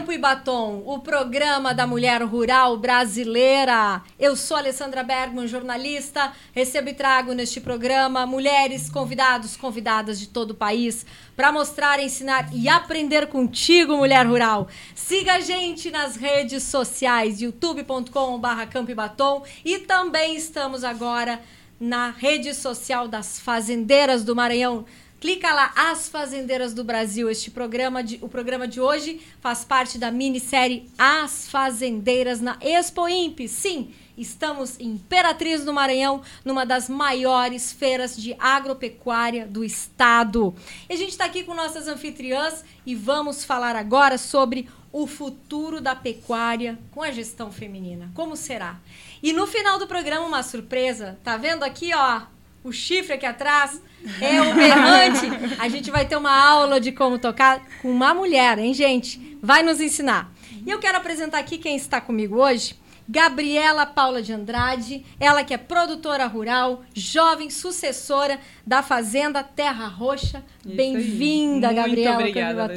Campo e Batom, o programa da mulher rural brasileira. Eu sou Alessandra Bergman, jornalista. Recebo e trago neste programa mulheres, convidados, convidadas de todo o país para mostrar, ensinar e aprender contigo, mulher rural. Siga a gente nas redes sociais, youtube.com/barra Campo e Batom e também estamos agora na rede social das fazendeiras do Maranhão Clica lá, As Fazendeiras do Brasil. Este programa, de, o programa de hoje faz parte da minissérie As Fazendeiras na Expo Imp. Sim, estamos em Imperatriz do Maranhão, numa das maiores feiras de agropecuária do estado. E a gente está aqui com nossas anfitriãs e vamos falar agora sobre o futuro da pecuária com a gestão feminina. Como será? E no final do programa, uma surpresa. Tá vendo aqui, ó? O chifre aqui atrás, é o berrante. A gente vai ter uma aula de como tocar com uma mulher, hein, gente? Vai nos ensinar. E eu quero apresentar aqui quem está comigo hoje. Gabriela Paula de Andrade, ela que é produtora rural, jovem sucessora da Fazenda Terra Roxa. Bem-vinda, Gabriela. Muito obrigada,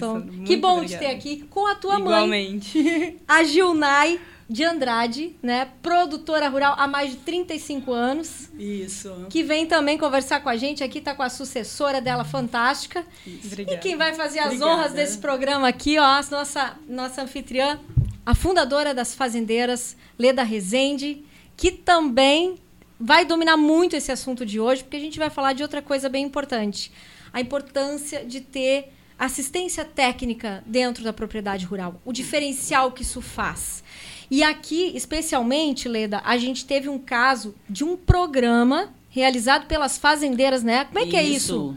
Que bom obrigada. te ter aqui com a tua Igualmente. mãe. A Gilnai de Andrade, né? Produtora rural há mais de 35 anos. Isso. Que vem também conversar com a gente. Aqui está com a sucessora dela, fantástica. E quem vai fazer as Obrigada. honras desse programa aqui, ó, a nossa, nossa anfitriã, a fundadora das Fazendeiras, Leda Rezende, que também vai dominar muito esse assunto de hoje, porque a gente vai falar de outra coisa bem importante. A importância de ter assistência técnica dentro da propriedade rural. O diferencial que isso faz. E aqui, especialmente, Leda, a gente teve um caso de um programa realizado pelas fazendeiras, né? Como é que é isso?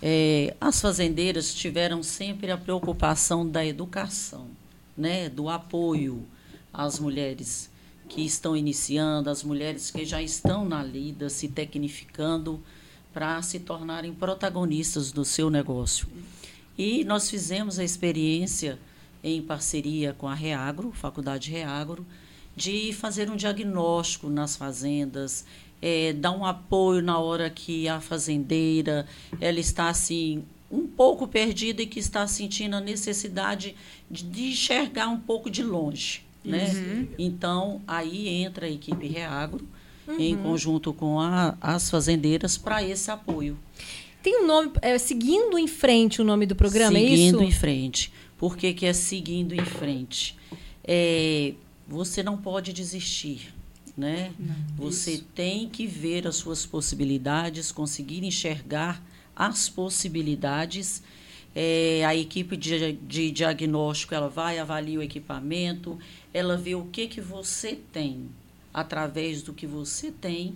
É, as fazendeiras tiveram sempre a preocupação da educação, né? Do apoio às mulheres que estão iniciando, às mulheres que já estão na lida, se tecnificando para se tornarem protagonistas do seu negócio. E nós fizemos a experiência em parceria com a Reagro, Faculdade Reagro, de fazer um diagnóstico nas fazendas, é, dar um apoio na hora que a fazendeira ela está assim um pouco perdida e que está sentindo a necessidade de, de enxergar um pouco de longe, né? Uhum. Então aí entra a equipe Reagro uhum. em conjunto com a, as fazendeiras para esse apoio. Tem um nome, é, seguindo em frente o nome do programa, seguindo é isso? Seguindo em frente. Por que, é seguindo em frente? É, você não pode desistir. Né? Não, você isso. tem que ver as suas possibilidades, conseguir enxergar as possibilidades. É, a equipe de, de diagnóstico ela vai avaliar o equipamento, ela vê o que, que você tem. Através do que você tem,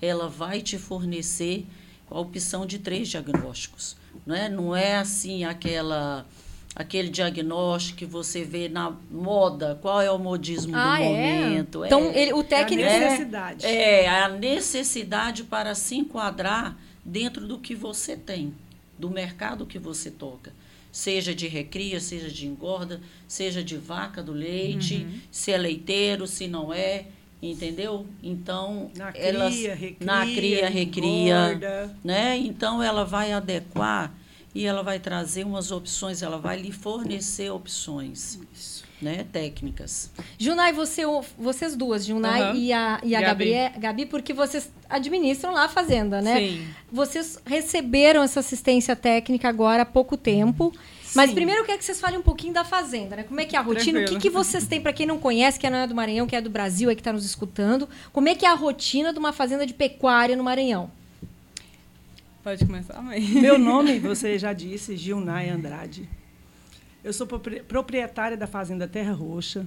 ela vai te fornecer a opção de três diagnósticos. Não é, não é assim aquela aquele diagnóstico que você vê na moda, qual é o modismo ah, do é? momento. Então, é, ele, o técnico... É a necessidade. É, a necessidade para se enquadrar dentro do que você tem, do mercado que você toca. Seja de recria, seja de engorda, seja de vaca do leite, uhum. se é leiteiro, se não é, entendeu? Então, na cria, elas, recria, na cria, recria, engorda. né? Então, ela vai adequar e ela vai trazer umas opções, ela vai lhe fornecer opções. Isso. Né, técnicas. Junai, você, vocês duas, Junai uhum. e a, e a Gabi. Gabi, Gabi, porque vocês administram lá a fazenda, né? Sim. Vocês receberam essa assistência técnica agora há pouco tempo. Sim. Mas primeiro eu quero que vocês falem um pouquinho da fazenda, né? Como é que é a rotina? Tranquilo. O que, que vocês têm, para quem não conhece, que não é do Maranhão, que é do Brasil, é que está nos escutando. Como é que é a rotina de uma fazenda de pecuária no Maranhão? Pode começar, mãe. Meu nome, você já disse, Gilnay Andrade. Eu sou proprietária da Fazenda Terra Roxa.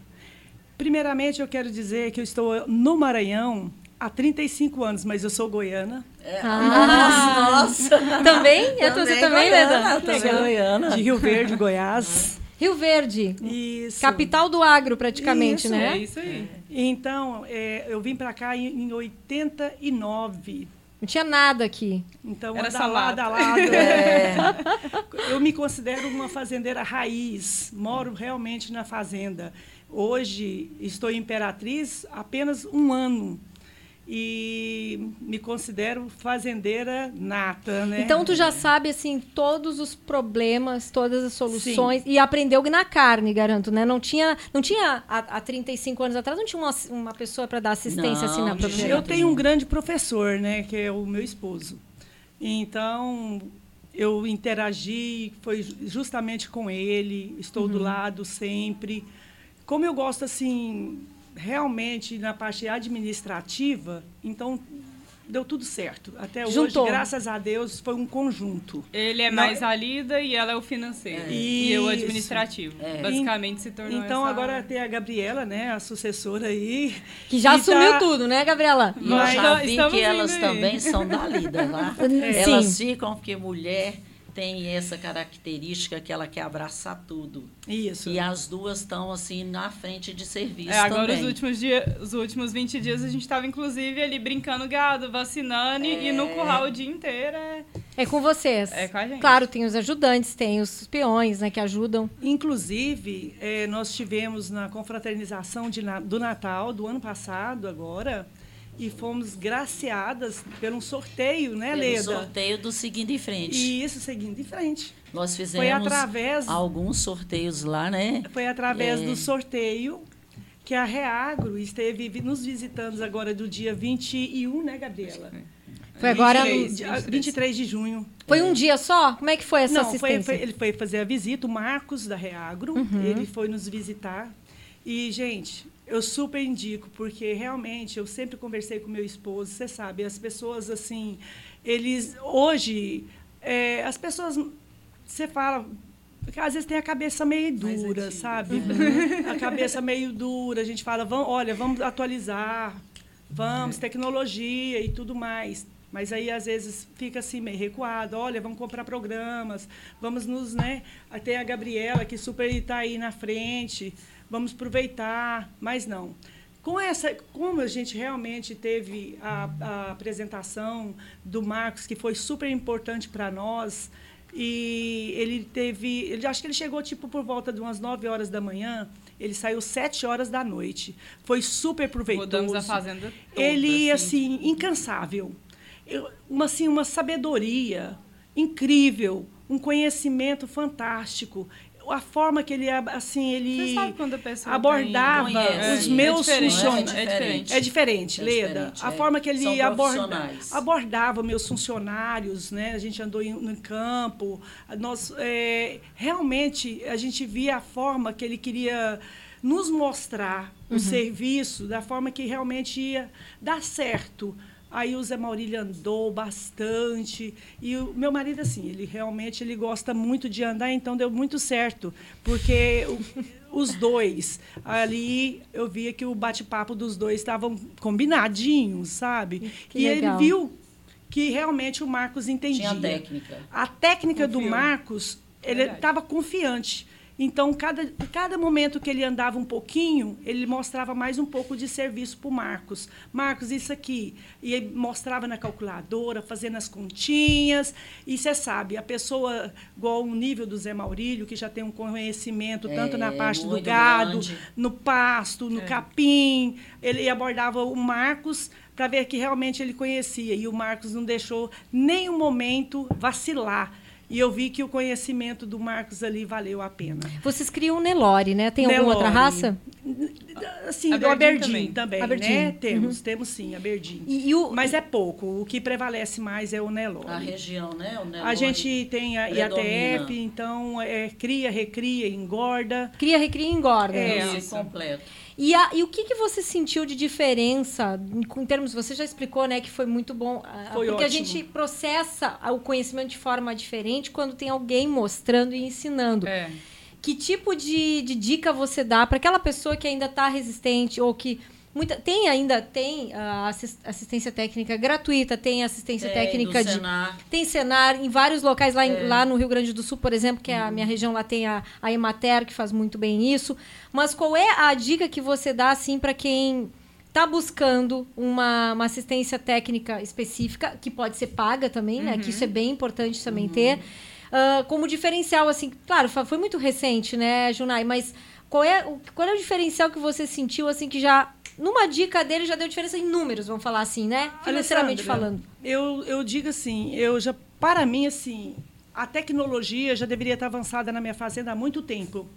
Primeiramente, eu quero dizer que eu estou no Maranhão há 35 anos, mas eu sou goiana. É. Ah, nossa! também? Eu também, você também, Leda? Também goiana. De Rio Verde, Goiás. Rio Verde. Isso. Capital do agro, praticamente, isso, né? É isso aí. Então, é, eu vim para cá em, em 89. Não tinha nada aqui. Então, Era da lado a lado. É. Eu me considero uma fazendeira raiz. Moro realmente na fazenda. Hoje estou em Imperatriz apenas um ano. E me considero fazendeira nata, né? Então tu já sabe assim todos os problemas, todas as soluções Sim. e aprendeu na carne, garanto, né? Não tinha, não tinha há, há 35 anos atrás não tinha uma, uma pessoa para dar assistência não, assim na propriedade. Eu tenho um grande professor, né, que é o meu esposo. Então eu interagi, foi justamente com ele, estou uhum. do lado sempre. Como eu gosto assim realmente na parte administrativa, então deu tudo certo. Até Juntou. hoje, graças a Deus, foi um conjunto. Ele é mais Não, a lida e ela é o financeiro. É. E eu o administrativo. É. Basicamente se tornou Então essa... agora tem a Gabriela, né, a sucessora aí. Que já assumiu tá... tudo, né, Gabriela? E eu já vi que elas aí. também são da lida, tá? É. Elas ficam porque mulher tem essa característica que ela quer abraçar tudo. Isso. E as duas estão assim na frente de serviço é, agora também. os últimos dias, os últimos 20 dias a gente estava inclusive ali brincando gado, vacinando é... e no curral o dia inteiro. É... é com vocês. É com a gente. Claro, tem os ajudantes, tem os peões, né, que ajudam. Inclusive, é, nós tivemos na confraternização de, do Natal do ano passado agora, e fomos graciadas por um sorteio, né, Pelo Leda? sorteio do Seguindo em Frente. Isso, Seguindo em Frente. Nós fizemos Foi através, alguns sorteios lá, né? Foi através é... do sorteio que a Reagro esteve nos visitando agora do dia 21, né, Gabriela? Foi agora 23, no... 23 de junho. Foi um dia só? Como é que foi essa Não, assistência? Foi, foi, ele foi fazer a visita, o Marcos da Reagro, uhum. ele foi nos visitar. E, gente, eu super indico, porque realmente eu sempre conversei com meu esposo, você sabe, as pessoas assim, eles hoje, é, as pessoas, você fala, às vezes tem a cabeça meio dura, sabe? Uhum. A cabeça meio dura, a gente fala, vamos, olha, vamos atualizar, vamos, é. tecnologia e tudo mais. Mas aí, às vezes, fica assim, meio recuado. Olha, vamos comprar programas, vamos nos, né? Tem a Gabriela, que super está aí na frente vamos aproveitar, mas não. Com essa, como a gente realmente teve a, a apresentação do Marcos, que foi super importante para nós, e ele teve, ele acho que ele chegou tipo por volta de umas 9 horas da manhã, ele saiu 7 horas da noite. Foi super proveitoso. Rodamos a fazenda toda, Ele assim, assim incansável. Eu, uma assim, uma sabedoria incrível, um conhecimento fantástico a forma que ele assim ele abordava os meus é funcionários. é diferente, é diferente, é Leda diferente, a é. forma que ele aborda, abordava meus funcionários né? A gente andou em, no campo. Nós é, realmente a gente via a forma que ele queria nos mostrar o uhum. serviço da forma que realmente ia dar certo Aí o Zé Maurílio andou bastante. E o meu marido, assim, ele realmente ele gosta muito de andar, então deu muito certo. Porque os dois, ali eu via que o bate-papo dos dois estavam combinadinhos, sabe? Que e legal. ele viu que realmente o Marcos entendia. Tinha técnica. A técnica Confiou. do Marcos, ele estava confiante. Então, cada, cada momento que ele andava um pouquinho, ele mostrava mais um pouco de serviço para o Marcos. Marcos, isso aqui. E ele mostrava na calculadora, fazendo as continhas. E você sabe, a pessoa, igual o nível do Zé Maurílio, que já tem um conhecimento é, tanto na parte do gado, grande. no pasto, no é. capim, ele abordava o Marcos para ver que realmente ele conhecia. E o Marcos não deixou nenhum momento vacilar e eu vi que o conhecimento do Marcos ali valeu a pena. Vocês criam o Nelore, né? Tem Nelore. alguma outra raça? Sim, a do Aberdeen também, também né? Temos, uhum. temos sim, Aberdeen. E, e o... Mas é pouco. O que prevalece mais é o Nelore. A região, né? O Nelore a gente tem a IATF, então é cria, recria, engorda. Cria, recria e engorda. É, isso. completo. E, a, e o que, que você sentiu de diferença em, em, termos, você já explicou, né, que foi muito bom, ah, foi porque ótimo. a gente processa o conhecimento de forma diferente quando tem alguém mostrando e ensinando. É. Que tipo de, de dica você dá para aquela pessoa que ainda está resistente ou que Muita, tem ainda tem uh, assistência técnica gratuita, tem assistência tem, técnica de Senar. tem Senar em vários locais lá, é. em, lá no Rio Grande do Sul, por exemplo, que é a minha região lá tem a, a Emater que faz muito bem isso. Mas qual é a dica que você dá assim para quem está buscando uma, uma, assistência técnica específica que pode ser paga também, uhum. né? Que isso é bem importante também uhum. ter. Uh, como diferencial, assim, claro, foi muito recente, né, Junai? Mas Qual é, o- qual é o diferencial que você sentiu, assim, que já. Numa dica dele já deu diferença em números, vamos falar assim, né? Financeiramente falando. Eu, eu digo assim, eu já, para mim, assim, a tecnologia já deveria estar avançada na minha fazenda há muito tempo.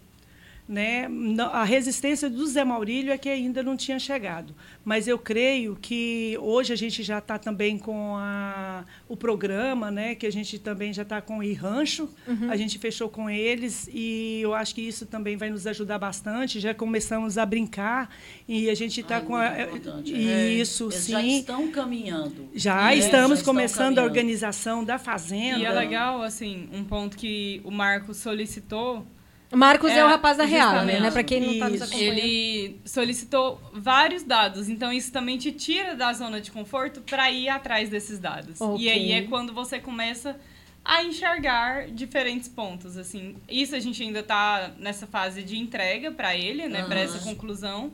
Né? Não- A resistência do Zé Maurílio é que ainda não tinha chegado. Mas eu creio que hoje a gente já está também com a- o programa, né? que a gente também já está com o Rancho, a gente fechou com eles e eu acho que isso também vai nos ajudar bastante. Já começamos a brincar e a gente está com muito a, importante, é. isso, Eles sim. já estão caminhando. Já né? estamos Já estão começando a caminhando. organização da fazenda. E é legal, assim, um ponto que o Marcos solicitou. Marcos é, É, o rapaz da Real, né? Pra quem não tá nos acompanhando. Ele solicitou vários dados, então isso também te tira da zona de conforto para ir atrás desses dados. Ok. E aí é quando você começa a enxergar diferentes pontos, assim. Isso a gente ainda tá nessa fase de entrega para ele, né, para essa conclusão,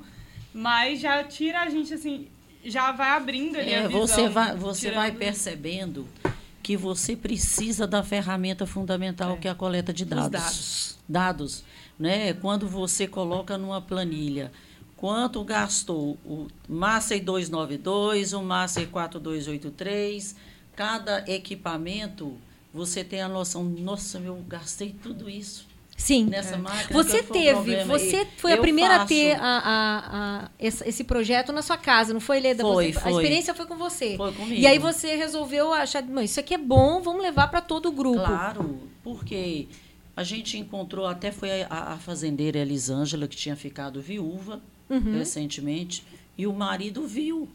mas já tira a gente assim, já vai abrindo ali a É, visão. você vai, você vai percebendo que você precisa da ferramenta fundamental que é a coleta de dados. dados. Dados, né? Quando você coloca numa planilha quanto gastou o Massey 292, o Massey 4283, cada equipamento, você tem a noção, nossa, eu gastei tudo isso Sim. nessa máquina. Você teve, você E foi a primeira a faço- ter a, a- a- esse, projeto na sua casa, não foi, Leda? Foi, Você- A foi. experiência foi com você. Foi comigo. E aí você resolveu achar, "Não, isso aqui é bom, vamos levar para todo o grupo. Claro, porque a gente encontrou, até foi a, a fazendeira Elisângela, que tinha ficado viúva Uhum. recentemente, e o marido viu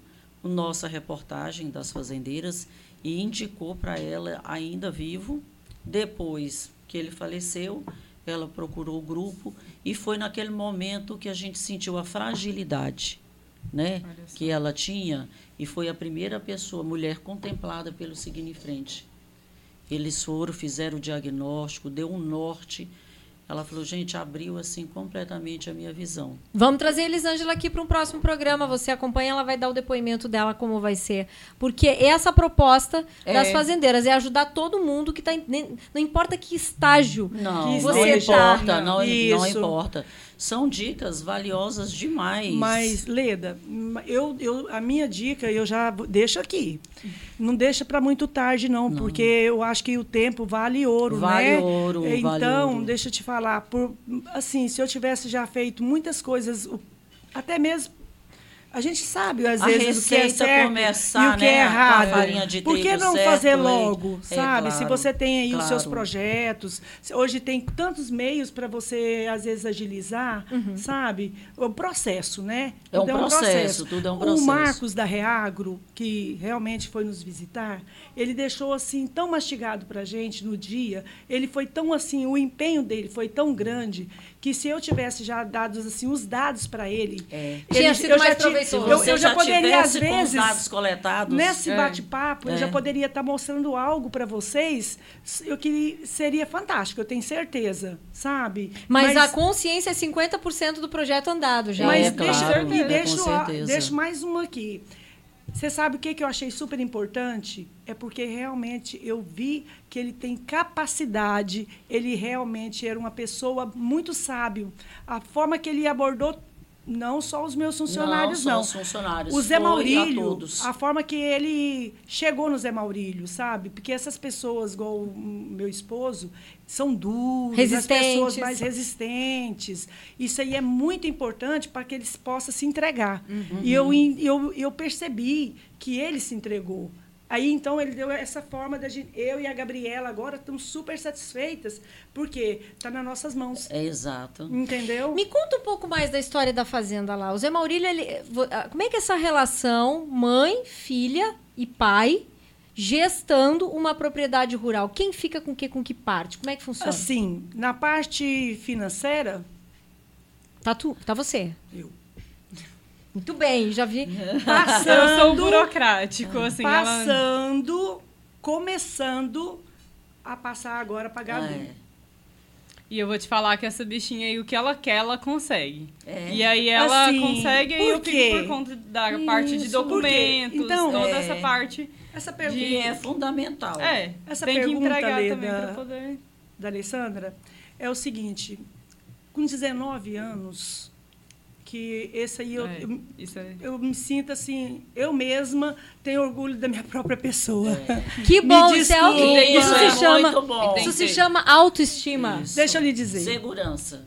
a nossa reportagem das fazendeiras e indicou para ela, ainda vivo, depois que ele faleceu, ela procurou o grupo e foi naquele momento que a gente sentiu a fragilidade né, que ela tinha e foi a primeira pessoa, mulher contemplada pelo Seguir em Frente. Eles foram, fizeram o diagnóstico, deu um norte. Ela falou, gente, abriu assim completamente a minha visão. Vamos trazer a Elisângela aqui para um próximo programa. Você acompanha, ela vai dar o depoimento dela, como vai ser. Porque essa proposta É. das fazendeiras é ajudar todo mundo que está. Não importa que estágio Não, Que não você tá. importa, não, não importa. São dicas valiosas demais. Mas, Leda, eu, eu, a minha dica eu já deixo aqui. Não deixa para muito tarde, não, Não. porque eu acho que o tempo vale ouro, Vale né? ouro, vale Então, ouro. deixa eu te falar, por, assim, se eu tivesse já feito muitas coisas, até mesmo a gente sabe, às A vezes, o que é certo começar, e o que né, é errado. farinha de Por que não certo, fazer logo, é, sabe? Se claro, você tem aí os seus claro. projetos, se- hoje tem tantos meios para você, às vezes, agilizar, sabe? O processo, né? É um Tudo processo, tudo é um O processo. Marcos da Reagro, que realmente foi nos visitar, ele deixou assim tão mastigado para a gente no dia, ele foi tão assim, o empenho dele foi tão grande que se eu tivesse já dado assim os dados para ele, É. ele- Tinha sido eu mais proveitoso. Eu, eu já, já poderia às tivesse com os vezes dados coletados, nesse É. bate-papo eu É. já poderia estar mostrando algo para vocês, eu que seria fantástico, eu tenho certeza, sabe? Mas, a consciência é 50% do projeto andado já. mas É, deixa, claro, e é, deixo, com a- certeza. deixo mais uma aqui. Você sabe o que, que eu achei super importante? É porque realmente eu vi que ele tem capacidade, ele realmente era uma pessoa muito sábio. A forma que ele abordou não só os meus funcionários, só não. os funcionários, O Zé foi a Maurílio, todos. a forma que ele chegou no Zé Maurílio, sabe? Porque essas pessoas, igual o meu esposo, são duras, as pessoas Resistentes. mais resistentes. Isso aí é muito importante para que eles possam se entregar. E eu, eu, eu percebi que ele se entregou. Aí, então, ele deu essa forma da gente. Eu e a Gabriela agora estamos super satisfeitas, porque está nas nossas mãos. É exato. Entendeu? Me conta um pouco mais da história da fazenda lá. O Zé Maurílio, ele, ah, como é que é essa relação mãe, filha e pai gestando uma propriedade rural? Quem fica com que com que parte? Como é que funciona? Assim, na parte financeira, Tá tu, tá você. eu. Muito bem, já vi. Eu sou Passando, burocrático, assim. ela- passando, começando a passar agora para Gabi. É. E eu vou te falar que essa bichinha aí, o que ela quer, ela consegue. É. E aí ela Assim, consegue, por eu fico por conta da parte de Isso, por quê? documentos, Então, toda é. essa parte. Essa Que pergunta é fundamental. É, Essa tem que pergunta, entregar Leda, também pra poder... da Alessandra é o seguinte: com 19 anos, que esse aí eu, É, eu, isso é... eu me sinto assim, eu mesma tenho orgulho da minha própria pessoa. Que Me bom, isso, é, auto- isso Isso é se chama, muito bom. isso se que chama autoestima. Isso. Deixa eu lhe dizer. Segurança.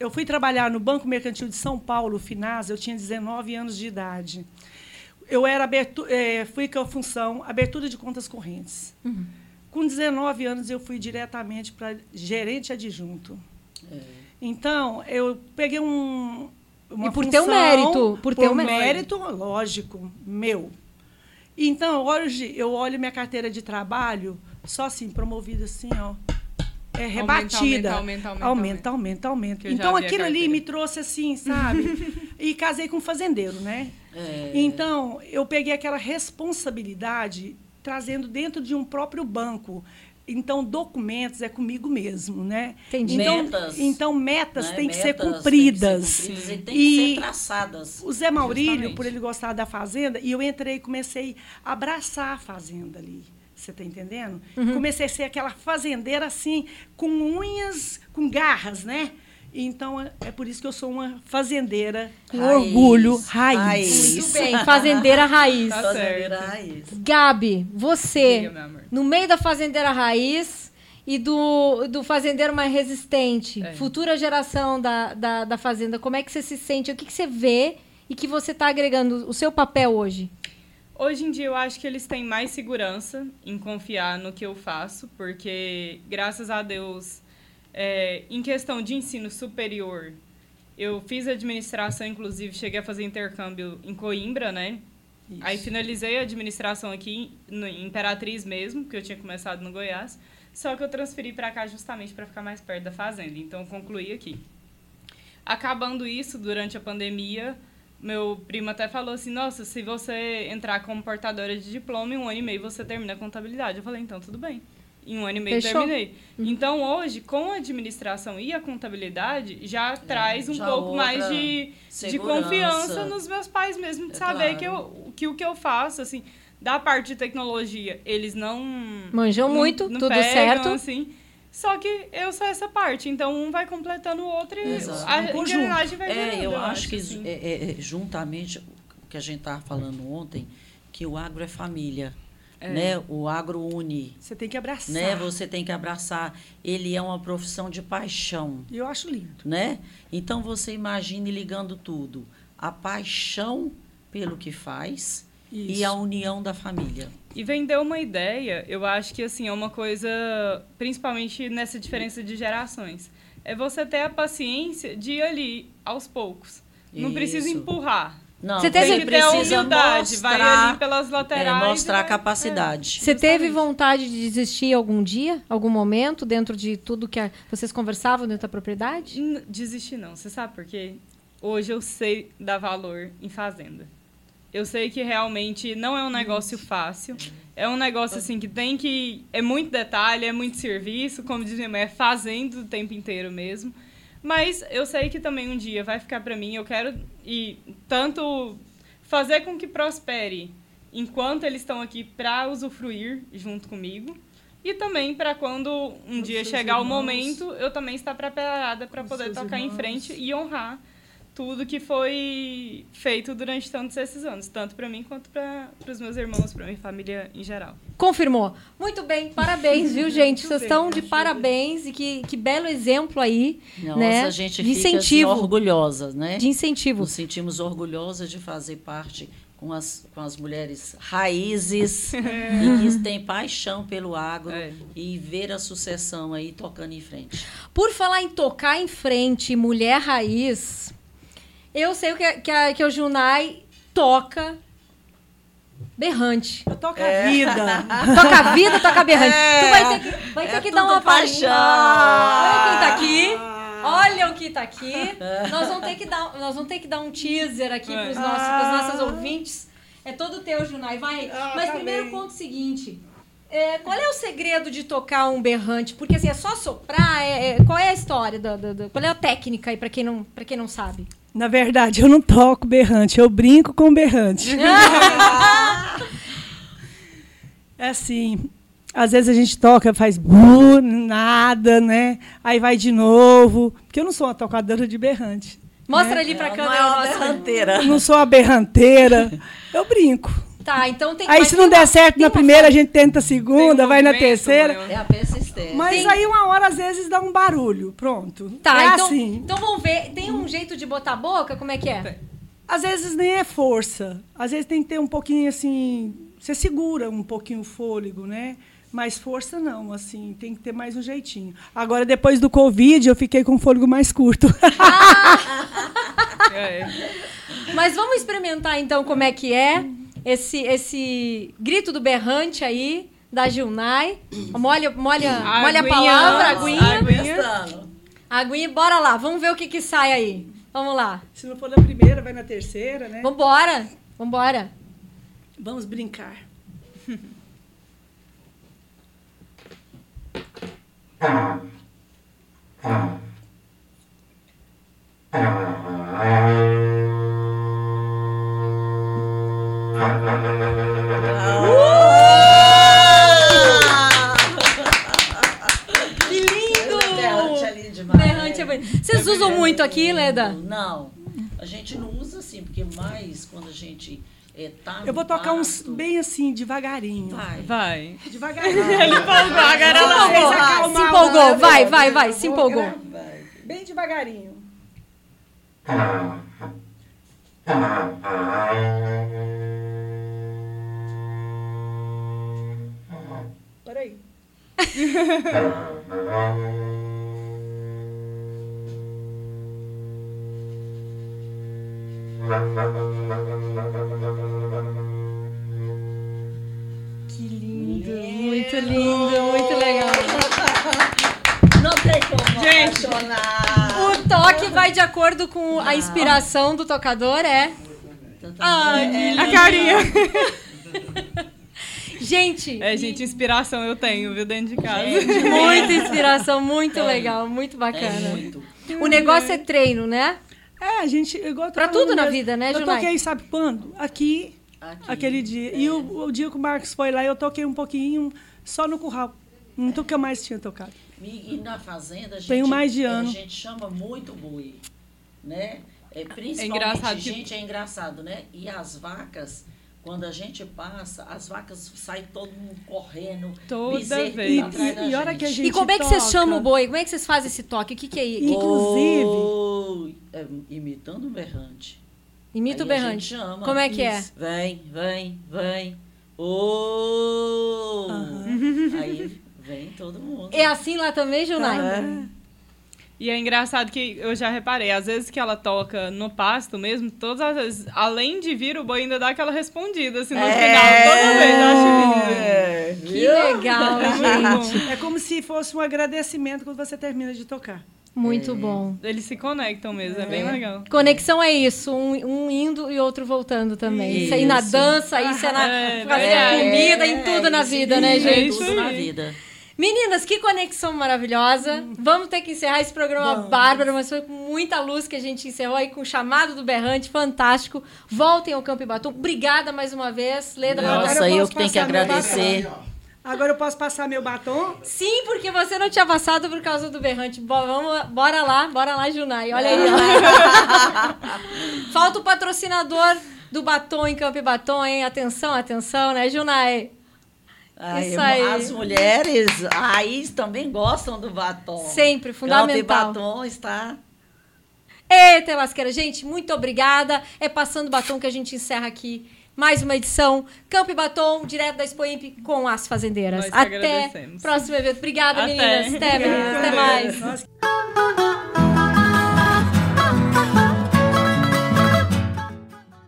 Eu fui trabalhar no Banco Mercantil de São Paulo, Finasa, eu tinha 19 anos de idade. Eu era abertu eh, fui com a função abertura de contas correntes. Uhum. Com 19 anos eu fui diretamente para gerente adjunto. É. Então, eu peguei um uma E por teu função, mérito, por teu mérito, lógico, meu. Então, hoje eu olho minha carteira de trabalho só assim, promovida assim, ó. É rebatida. aumenta, aumenta, aumenta, aumenta, aumenta. Já Então aquilo ali me trouxe assim, sabe? e casei com um fazendeiro, né? É. Então, eu peguei aquela responsabilidade trazendo dentro de um próprio banco. Então, documentos é comigo mesmo, né? Entendi. Então, Metas, então metas né? têm que ser têm que cumpridas. ser cumpridas e tem que ser traçadas. O Zé Maurílio, Justamente. por ele gostar da fazenda, e eu entrei e comecei a abraçar a fazenda ali. Você está entendendo? Comecei a ser aquela fazendeira assim, com unhas, com garras, né? Então, é é por isso que eu sou uma fazendeira com Raiz. orgulho, raiz. Raiz. Muito bem, fazendeira raiz. Tá Fazendeira certo. raiz. Gabi, você, no meio da fazendeira raiz e do, do fazendeiro mais resistente, É. futura geração da, da, da fazenda, como é que você se sente? O que, que você vê e que você está agregando o seu papel hoje? Hoje em dia eu acho que eles têm mais segurança em confiar no que eu faço, porque graças a Deus, é, em questão de ensino superior, eu fiz administração, inclusive cheguei a fazer intercâmbio em Coimbra, né? Aí finalizei a administração aqui no, em Imperatriz mesmo, porque eu tinha começado no Goiás. Só que eu transferi para cá justamente para ficar mais perto da fazenda. Então concluí aqui. Acabando isso, durante a pandemia, meu primo até falou assim: Nossa, se você entrar como portadora de diploma, em um ano e meio você termina a contabilidade. Eu falei: Então, tudo bem. Em um ano e meio Fechou. terminei. Então, hoje, com a administração e a contabilidade, já traz um já pouco mais de, de confiança nos meus pais mesmo, de É saber claro. que, eu, que o que eu faço, assim, da parte de tecnologia, eles não. Manjam não- muito, não tudo pegam, certo. Assim, só que eu sou essa parte, então um vai completando o outro e Exato. a engrenagem vai É, virando, eu acho que assim. é, é, é, juntamente o que a gente estava falando ontem, que o agro é família. É. Né? O agro une. Você tem que abraçar. Né? Você tem que abraçar. Ele é uma profissão de paixão. E eu acho lindo. Né? Então você imagine ligando tudo. A paixão pelo que faz e Isso. a união da família. E vender uma ideia, eu acho que assim é uma coisa, principalmente nessa diferença de gerações. É você ter a paciência de ir ali aos poucos. Não precisa Isso. empurrar. Não, Você teve- Tem que ter humildade, vai mostrar, ali pelas é, laterais. mostrar e a vai- capacidade. Você teve vontade de desistir algum dia, algum momento, dentro de tudo que a- vocês conversavam dentro da propriedade? Desistir não. Você sabe por quê? Hoje eu sei dar valor em fazenda. Eu sei que realmente não é um negócio fácil. É um negócio assim que tem que. É muito detalhe, é muito serviço, como diz minha mãe, é fazendo o tempo inteiro mesmo. Mas eu sei que também um dia vai ficar pra mim. Eu quero e tanto fazer com que prospere enquanto eles estão aqui pra usufruir junto comigo. E também para quando um Os dia chegar o irmãos. momento, eu também estar preparada para poder tocar em irmãos. frente e honrar tudo que foi feito durante tantos esses anos, tanto para mim quanto para os meus irmãos, para minha família em geral. Confirmou. Muito bem, parabéns, viu, gente? Muito Vocês bem, estão de parabéns e que, que belo exemplo aí, Nossa, né? a gente de fica assim, incentivo, orgulhosa, né? de incentivo. Nos sentimos orgulhosas de fazer parte com as, com as mulheres raízes e que têm paixão pelo agro É. e ver a sucessão aí tocando em frente. Por falar em tocar em frente, mulher raiz, eu sei o que, que, a, que o Junai toca berrante. Eu toco É. a vida. Toca a vida, toca berrante. É, tu vai ter que, vai ter é que dar uma paixão. Olha quem tá aqui. Olha o que tá aqui. Nós vamos ter que dar, nós vamos ter que dar um teaser aqui É. pros nossos, pros nossos ouvintes. É todo teu, Junai. Vai. Ah, Mas tá primeiro bem. conta o seguinte. é, qual é o segredo de tocar um berrante? Porque assim, é só soprar? É, é- qual é a história? Do, do- do- qual é a técnica aí, pra quem não, pra quem não sabe? Na verdade, eu não toco berrante, eu brinco com berrante. É assim, Às vezes a gente toca, faz bu, nada, né? Aí vai de novo. Porque eu não sou uma tocadora de berrante. Mostra ali pra Ela câmera. não é o uma nosso- berranteira. Eu não sou uma berranteira. Eu brinco. Tá, então tem Aí se não der certo na primeira, a gente tenta a segunda, um vai na terceira. É a persistência. Mas Tem- aí uma hora, às vezes, dá um barulho. Pronto. Tá, é então, assim. então vamos ver. Tem um jeito de botar a boca? Como é que é? Às vezes nem é força. Às vezes tem que ter um pouquinho assim. Você segura um pouquinho o fôlego, né? Mas força não, assim, tem que ter mais um jeitinho. Agora, depois do Covid, eu fiquei com o fôlego mais curto. É. Mas vamos experimentar então como é que é esse, esse grito do berrante aí da Gilnai. Molha, molha, molha a Aguinha. palavra, aguinha. Aguinha. Aguinha, bora lá. Vamos ver o que que sai aí. Vamos lá. Se não for na primeira, vai na terceira, né? Vambora. Vambora. Vamos brincar. Que Berrante é. Vocês usam muito aqui, Leda? Não. A gente não usa assim, porque mais quando a gente é, tá Eu vou tocar uns bem assim, devagarinho. Vai. Vai. Devagarinho. Ele empolgou, agora ela Se empolgou. Se empolgou. Vai, vai, vai. Se empolgou. Bem devagarinho. Peraí. Que lindo. Muito lindo, muito legal. Não tem como Gente. O toque vai de acordo com a inspiração do tocador, é? Ai, A carinha. Gente, É, gente, inspiração eu tenho, viu, dentro de casa. muita inspiração, muito legal, muito É bacana. muito. O negócio é treino, né? É, a gente. Igual eu Pra tudo na mesmo. vida, né, Eu Junai? toquei, sabe quando? Aqui, Aqui. aquele dia. E o, o dia que o Marcos foi lá, eu toquei um pouquinho só no curral. Não que eu mais tinha tocado. E, e na fazenda, a gente, Tenho mais de é, ano. a gente chama muito boi, né? É, principalmente, engraçado que- gente, é engraçado, né? E as vacas, quando a gente passa, as vacas saem todo mundo correndo. Toda vez. tá atrás E- da e hora que a gente E como é que vocês chamam o boi? Como é que vocês fazem esse toque? O que, que é isso? Inclusive- Oi, é, imitando um berrante. Imita o Aí a berrante. gente chama. Como é que Isso. Vem, vem, vem. Ô! Aí vem todo mundo. é? É assim lá também, Junai? É. E é engraçado que eu já reparei, às vezes que ela toca no pasto mesmo, todas as vezes, além de vir, o boi ainda dá aquela respondida, assim, no final, toda vez, eu acho lindo. É, Que viu? legal, gente. É como se fosse um agradecimento quando você termina de tocar. Muito bom. Eles se conectam mesmo, é, bem legal. Conexão é isso, um, um indo e outro voltando também. Isso, aí na Isso. dança, isso é na É, é, comida, em tudo na isso vida, né, mesmo, gente? isso Tudo na vida. Meninas, que conexão maravilhosa. Vamos ter que encerrar esse programa Vamos. bárbaro, mas foi com muita luz que a gente encerrou aí com o chamado do berrante, fantástico. Voltem ao Campo e Batom. Obrigada mais uma vez, Leda. Agora Nossa, eu eu que tenho que agradecer. Agora eu posso passar meu batom? Sim, porque você não tinha passado por causa do berrante. Bo- vamos, bora lá, bora lá, Junai. Olha aí. Falta o patrocinador do batom em Campo e Batom, hein? Atenção, atenção, né, Junai? Ai, Isso aí. As mulheres aí também gostam do batom. Sempre, fundamental. Campo e batom está. Eita, lasqueira. Gente, muito obrigada. É Passando Batom que a gente encerra aqui mais uma edição. Campo e Batom, direto da Expo Imp com as fazendeiras. Nós Até próximo evento. Obrigada, Até. meninas. Até. Até mais. Nossa,